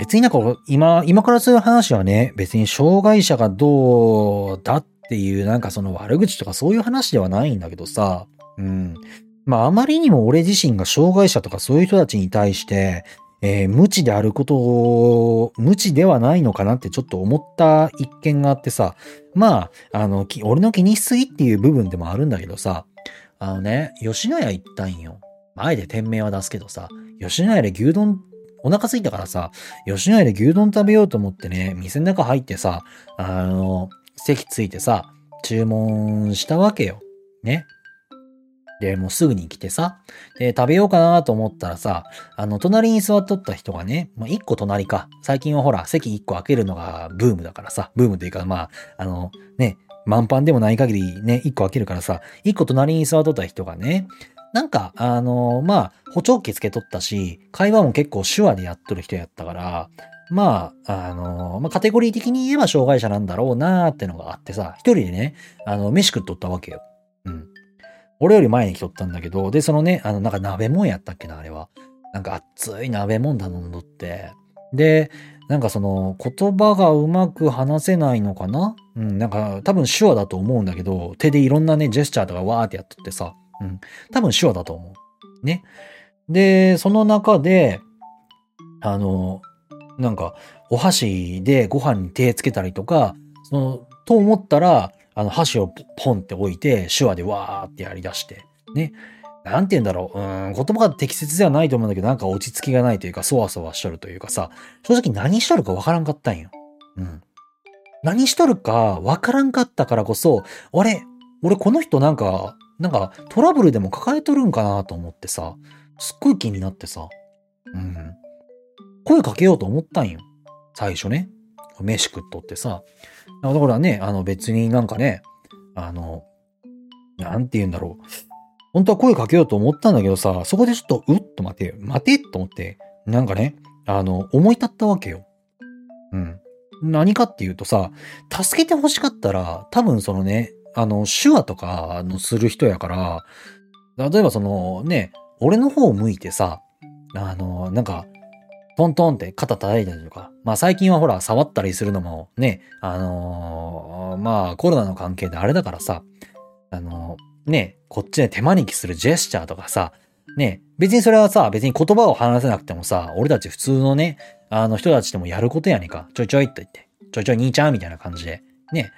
別になんか今、今からする話はね、別に障害者がどうだっていうなんかその悪口とかそういう話ではないんだけどさ、うん。まああまりにも俺自身が障害者とかそういう人たちに対して、えー、無知であることを、無知ではないのかなってちょっと思った一件があってさ、まあ、あの、俺の気にしすぎっていう部分でもあるんだけどさ、あのね、吉野家行ったんよ。前で店名は出すけどさ、吉野家で牛丼、お腹空いたからさ、吉野家で牛丼食べようと思ってね、店の中入ってさ、あの、席ついてさ、注文したわけよ。ね。で、もうすぐに来てさ、で、食べようかなと思ったらさ、あの、隣に座っとった人がね、まあ、一個隣か。最近はほら、席一個開けるのがブームだからさ、ブームというか、まあ、あの、ね、満帆でもない限りね、一個開けるからさ、一個隣に座っとった人がね、なんか、あの、まあ、補聴器つけとったし、会話も結構手話でやっとる人やったから、まあ、あの、まあ、カテゴリー的に言えば障害者なんだろうなーってのがあってさ、一人でね、あの、飯食っとったわけよ。うん。俺より前に来とったんだけど、で、そのね、あの、なんか鍋もんやったっけな、あれは。なんか熱い鍋もん頼んどって。で、なんかその言葉がうまく話せないのかな？うん、なんか多分手話だと思うんだけど、手でいろんなね、ジェスチャーとかわーってやっとってさ、うん、多分手話だと思う。ね。で、その中で、あの、なんか、お箸でご飯に手つけたりとか、その、と思ったら、あの、箸をポンって置いて、手話でわーってやり出して、ね。なんて言うんだろう。うん、言葉が適切ではないと思うんだけど、なんか落ち着きがないというか、そわそわしとるというかさ、正直何しとるかわからんかったんよ。うん。何しとるかわからんかったからこそ、あれ俺この人なんか、なんかトラブルでも抱えとるんかなと思ってさ、すっごい気になってさ、うん。声かけようと思ったんよ。最初ね。飯食っとってさ。だからね、あの別になんかね、あの、なんて言うんだろう。本当は声かけようと思ったんだけどさ、そこでちょっと、うっと待て、待てと思って、なんかね、あの、思い立ったわけよ。うん。何かっていうとさ、助けて欲しかったら、多分そのね、あの、手話とかのする人やから、例えばそのね、俺の方を向いてさ、あの、なんか、トントンって肩叩いたりとか。まあ最近はほら、触ったりするのもね、あの、まあコロナの関係であれだからさ、あの、ね、こっちで手招きするジェスチャーとかさ、ね、別にそれはさ、別に言葉を話せなくてもさ、俺たち普通のね、あの人たちでもやることやねんか。ちょいちょいって言って、ちょいちょい兄ちゃんみたいな感じで。ね。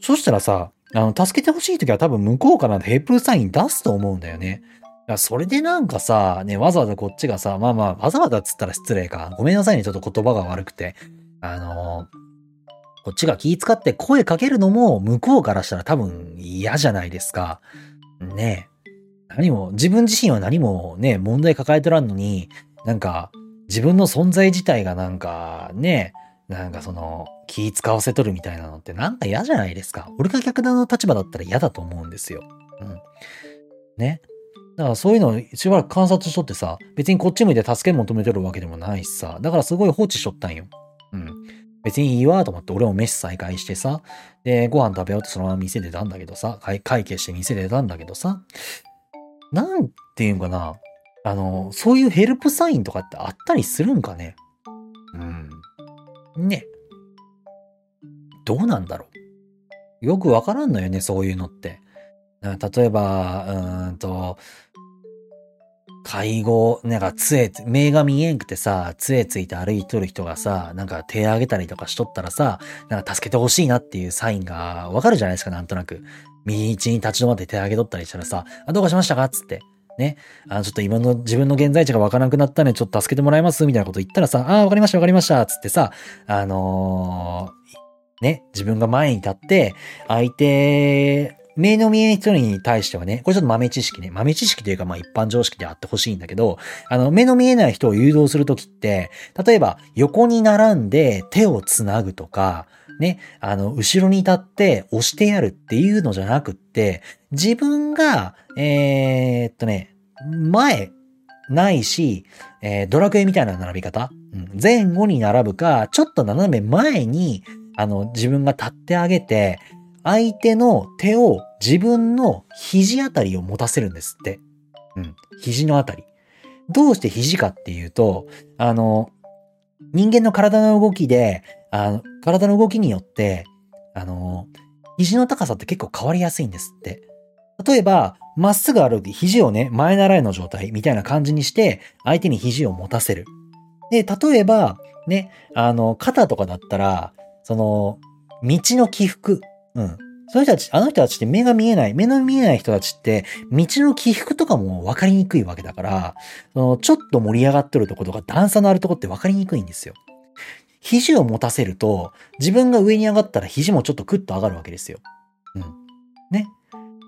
そしたらさ、あの、助けてほしい時は多分向こうからヘイプルサイン出すと思うんだよね。それでなんかさ、ね、わざわざこっちがさ、まあまあ、わざわざっつったら失礼か。ごめんなさいね、ちょっと言葉が悪くて。あの、こっちが気使って声かけるのも、向こうからしたら多分嫌じゃないですか。ね何も、自分自身は何もね、問題抱えとらんのに、なんか、自分の存在自体がなんか、ね、なんかその、気使わせとるみたいなのってなんか嫌じゃないですか。俺が逆の立場だったら嫌だと思うんですよ。うん。ね。だからそういうのをしばらく観察しとってさ、別にこっち向いて助け求めてるわけでもないしさ、だからすごい放置しとったんよ。うん。別にいいわと思って俺も飯再開してさ、で、ご飯食べようってそのまま店出たんだけどさ、会計して店出たんだけどさ、なんていうんかな、あの、そういうヘルプサインとかってあったりするんかねうん。ね。どうなんだろう。よくわからんのよね、そういうのって。例えば、うんと、介護、なんか杖、目が見えんくてさ、杖ついて歩いとる人がさ、なんか手上げたりとかしとったらさ、なんか助けてほしいなっていうサインがわかるじゃないですか、なんとなく。道に立ち止まって手上げとったりしたらさ、あ、どうかしましたかつって。ね。あの、ちょっと今の自分の現在地がわからなくなったね、ちょっと助けてもらえます？みたいなこと言ったらさ、あ、わかりましたわかりましたつってさ、あのー、ね、自分が前に立って、相手目の見えない人に対してはね、これちょっと豆知識ね。豆知識というかまあ一般常識であってほしいんだけど、あの、目の見えない人を誘導するときって、例えば横に並んで手をつなぐとか、ね、あの、後ろに立って押してやるっていうのじゃなくって、自分が、えー、っとね、前、ないし、えー、ドラクエみたいな並び方、うん、前後に並ぶか、ちょっと斜め前に、あの、自分が立ってあげて、相手の手を自分の肘あたりを持たせるんですって。うん。肘のあたり。どうして肘かっていうと、あの、人間の体の動きで、あの、体の動きによって、あの、肘の高さって結構変わりやすいんですって。例えば、まっすぐ歩いて肘をね、前習いの状態みたいな感じにして、相手に肘を持たせる。で、例えば、ね、あの、肩とかだったら、その、道の起伏。うん。その人たち、あの人たちって目が見えない、目の見えない人たちって、道の起伏とかも分かりにくいわけだから、そのちょっと盛り上がってるとことか段差のあるとこって分かりにくいんですよ。肘を持たせると、自分が上に上がったら肘もちょっとクッと上がるわけですよ。うん。ね。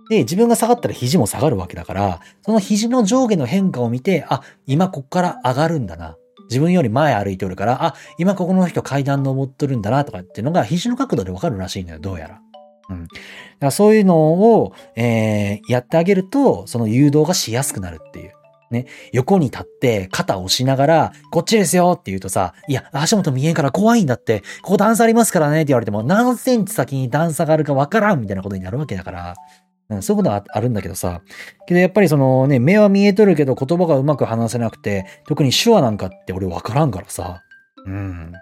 で、自分が下がったら肘も下がるわけだから、その肘の上下の変化を見て、あ、今こっから上がるんだな。自分より前歩いておるから、あ、今ここの人階段登っとるんだなとかっていうのが肘の角度でわかるらしいのよ、どうやら。うん。だからそういうのを、えー、やってあげると、その誘導がしやすくなるっていう。ね、横に立って肩を押しながら、こっちですよって言うとさ、いや、足元見えんから怖いんだって、ここ段差ありますからねって言われても、何センチ先に段差があるかわからんみたいなことになるわけだから、うん、そういうことはあるんだけどさ。けどやっぱりそのね、目は見えとるけど言葉がうまく話せなくて、特に手話なんかって俺わからんからさ。うん。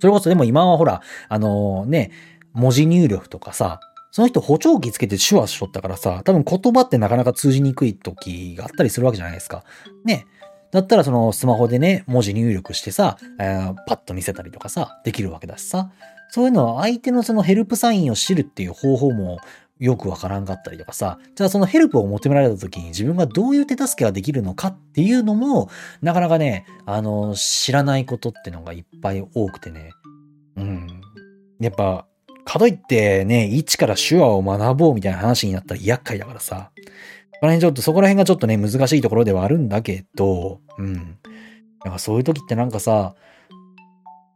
それこそでも今はほら、あのー、ね、文字入力とかさ、その人補聴器つけて手話しとったからさ、多分言葉ってなかなか通じにくい時があったりするわけじゃないですか。ね。だったらそのスマホでね、文字入力してさ、えー、パッと見せたりとかさ、できるわけだしさ。そういうのは相手のそのヘルプサインを知るっていう方法もよくわからんかったりとかさ、じゃあそのヘルプを求められた時に自分がどういう手助けができるのかっていうのも、なかなかね、あの、知らないことってのがいっぱい多くてね。うん。やっぱ、かといってね、一から手話を学ぼうみたいな話になったら厄介だからさ。この辺ちょっと、そこら辺がちょっとね、難しいところではあるんだけど、うん。なんかそういう時ってなんかさ、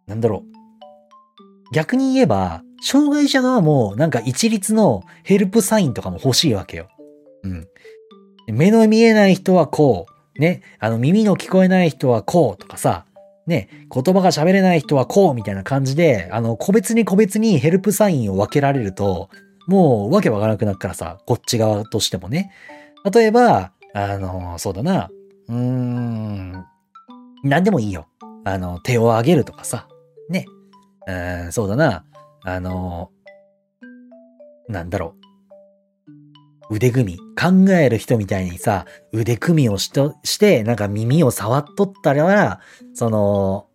なんだろう。逆に言えば、障害者側もなんか一律のヘルプサインとかも欲しいわけよ。うん。目の見えない人はこう。ね。あの耳の聞こえない人はこうとかさ。ね、言葉が喋れない人はこうみたいな感じで、あの、個別に個別にヘルプサインを分けられると、もうわけわからなくなるからさ、こっち側としてもね。例えば、あの、そうだな、うーん、何でもいいよ。あの、手を挙げるとかさ、ね。うん、そうだな、あの、なんだろう。腕組み。考える人みたいにさ、腕組みをし、して、なんか耳を触っとったら、その、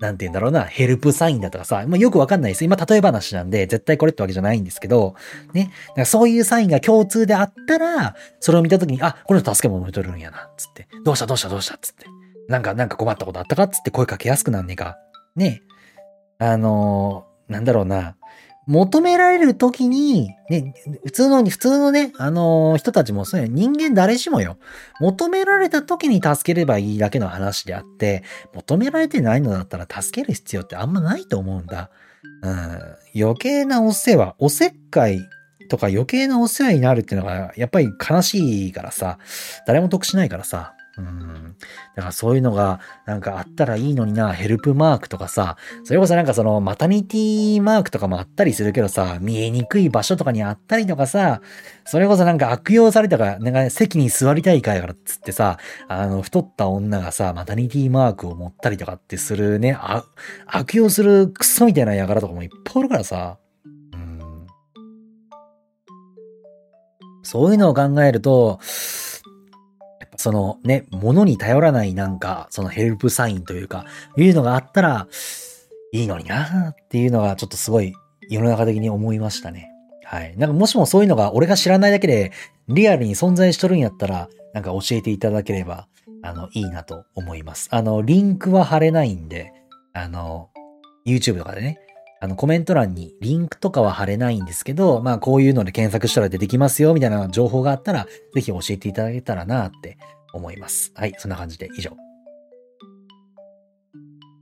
なんて言うんだろうな、ヘルプサインだとかさ、まあ、よくわかんないです。今、例え話なんで、絶対これってわけじゃないんですけど、ね。だかそういうサインが共通であったら、それを見たときに、あ、この人助け求めとるんやな、つって。どうしたどうしたどうしたつって。なんか、なんか困ったことあったかつって声かけやすくなんねえか。ね。あのー、なんだろうな。求められる時に、ね、普通の、普通のね、あのー、人たちもそうや、人間誰しもよ。求められた時に助ければいいだけの話であって、求められてないのだったら助ける必要ってあんまないと思うんだ。うん、余計なお世話、おせっかいとか余計なお世話になるっていうのが、やっぱり悲しいからさ、誰も得しないからさ。うん。だからそういうのがなんかあったらいいのにな、ヘルプマークとかさ、それこそなんかそのマタニティマークとかもあったりするけどさ、見えにくい場所とかにあったりとかさ、それこそなんか悪用されたから、なんか席に座りたいからっつってさ、あの、太った女がさ、マタニティマークを持ったりとかってするね、あ悪用するクソみたいな輩とかもいっぱいおるからさ、うん。そういうのを考えると、そのね、物に頼らないなんか、そのヘルプサインというか、いうのがあったら、いいのになっていうのがちょっとすごい世の中的に思いましたね。はい。なんかもしもそういうのが俺が知らないだけでリアルに存在しとるんやったら、なんか教えていただければ、あの、いいなと思います。あの、リンクは貼れないんで、あの、YouTube とかでね、あの、コメント欄にリンクとかは貼れないんですけど、まあ、こういうので検索したら出てきますよ、みたいな情報があったら、ぜひ教えていただけたらなって思います。はい、そんな感じで以上。